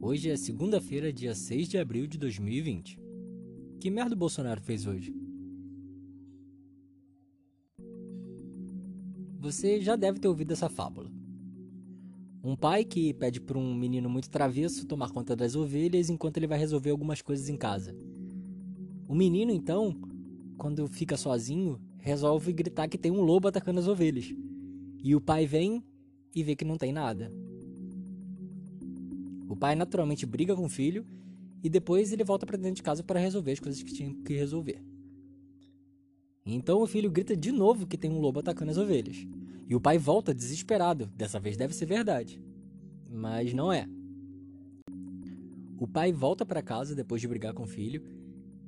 Hoje é segunda-feira, dia 6 de abril de 2020. Que merda o Bolsonaro fez hoje? Você já deve ter ouvido essa fábula. Um pai que pede para um menino muito travesso tomar conta das ovelhas enquanto ele vai resolver algumas coisas em casa. O menino, então, quando fica sozinho, resolve gritar que tem um lobo atacando as ovelhas. E o pai vem e vê que não tem nada. O pai naturalmente briga com o filho e depois ele volta para dentro de casa para resolver as coisas que tinha que resolver. Então o filho grita de novo que tem um lobo atacando as ovelhas. E o pai volta desesperado. Dessa vez deve ser verdade. Mas não é. O pai volta para casa depois de brigar com o filho,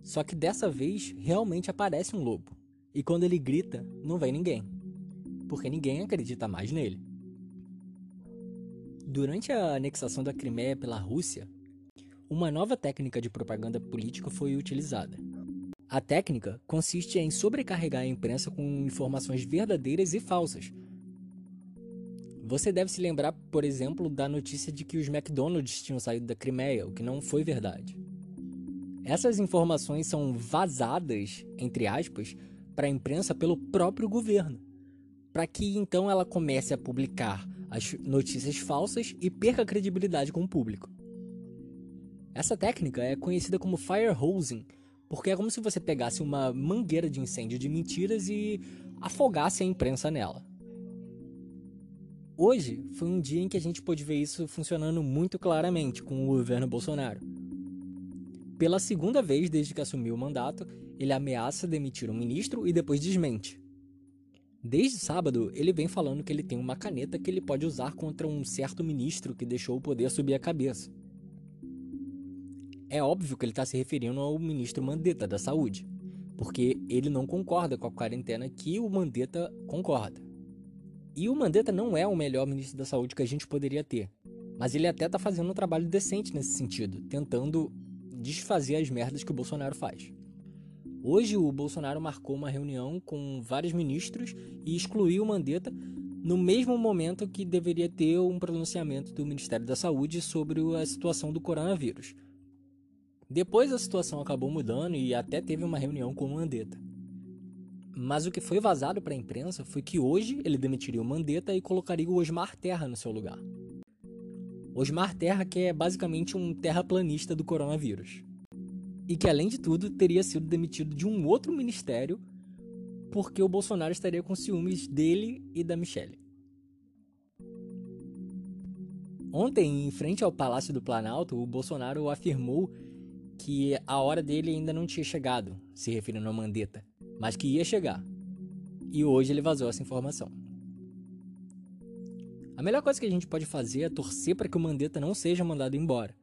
só que dessa vez realmente aparece um lobo. E quando ele grita, não vem ninguém. Porque ninguém acredita mais nele. Durante a anexação da Crimeia pela Rússia, uma nova técnica de propaganda política foi utilizada. A técnica consiste em sobrecarregar a imprensa com informações verdadeiras e falsas. Você deve se lembrar, por exemplo, da notícia de que os McDonald's tinham saído da Crimeia, o que não foi verdade. Essas informações são vazadas, entre aspas, para a imprensa pelo próprio governo, para que então ela comece a publicar as notícias falsas e perca a credibilidade com o público. Essa técnica é conhecida como fire hosing, porque é como se você pegasse uma mangueira de incêndio de mentiras e afogasse a imprensa nela. Hoje foi um dia em que a gente pôde ver isso funcionando muito claramente com o governo Bolsonaro. Pela segunda vez desde que assumiu o mandato, ele ameaça demitir um ministro e depois desmente. Desde sábado, ele vem falando que ele tem uma caneta que ele pode usar contra um certo ministro que deixou o poder subir a cabeça. É óbvio que ele está se referindo ao ministro Mandetta da Saúde, porque ele não concorda com a quarentena que o Mandetta concorda. E o Mandetta não é o melhor ministro da Saúde que a gente poderia ter, mas ele até está fazendo um trabalho decente nesse sentido, tentando desfazer as merdas que o Bolsonaro faz. Hoje o Bolsonaro marcou uma reunião com vários ministros e excluiu o Mandetta no mesmo momento que deveria ter um pronunciamento do Ministério da Saúde sobre a situação do coronavírus. Depois a situação acabou mudando e até teve uma reunião com o Mandetta. Mas o que foi vazado para a imprensa foi que hoje ele demitiria o Mandetta e colocaria o Osmar Terra no seu lugar. Osmar Terra que é basicamente um terraplanista do coronavírus e que, além de tudo, teria sido demitido de um outro ministério porque o Bolsonaro estaria com ciúmes dele e da Michelle. Ontem, em frente ao Palácio do Planalto, o Bolsonaro afirmou que a hora dele ainda não tinha chegado, se referindo a Mandetta, mas que ia chegar. E hoje ele vazou essa informação. A melhor coisa que a gente pode fazer é torcer para que o Mandetta não seja mandado embora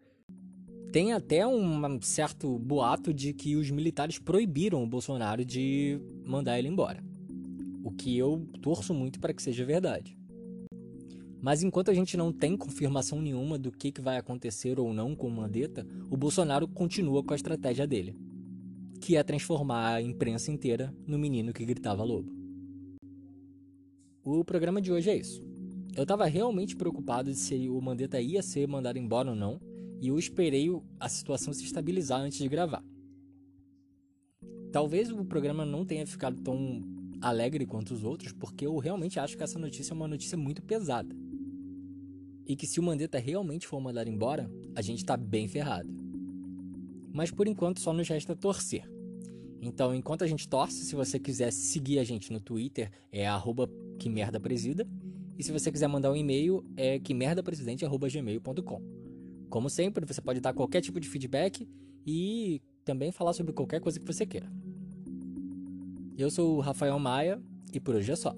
tem até um certo boato de que os militares proibiram o Bolsonaro de mandar ele embora. O que eu torço muito para que seja verdade. Mas enquanto a gente não tem confirmação nenhuma do que, que vai acontecer ou não com o Mandetta, o Bolsonaro continua com a estratégia dele, que é transformar a imprensa inteira no menino que gritava lobo. O programa de hoje é isso. Eu estava realmente preocupado se o Mandetta ia ser mandado embora ou não, e eu esperei a situação se estabilizar antes de gravar. Talvez o programa não tenha ficado tão alegre quanto os outros, porque eu realmente acho que essa notícia é uma notícia muito pesada. E que se o Mandetta realmente for mandado embora, a gente tá bem ferrado. Mas por enquanto só nos resta torcer. Então, enquanto a gente torce, se você quiser seguir a gente no Twitter, é arroba que merda presida. E se você quiser mandar um e-mail, é que merdapresidente.gmail.com. Como sempre, você pode dar qualquer tipo de feedback e também falar sobre qualquer coisa que você queira. Eu sou o Rafael Maia e por hoje é só.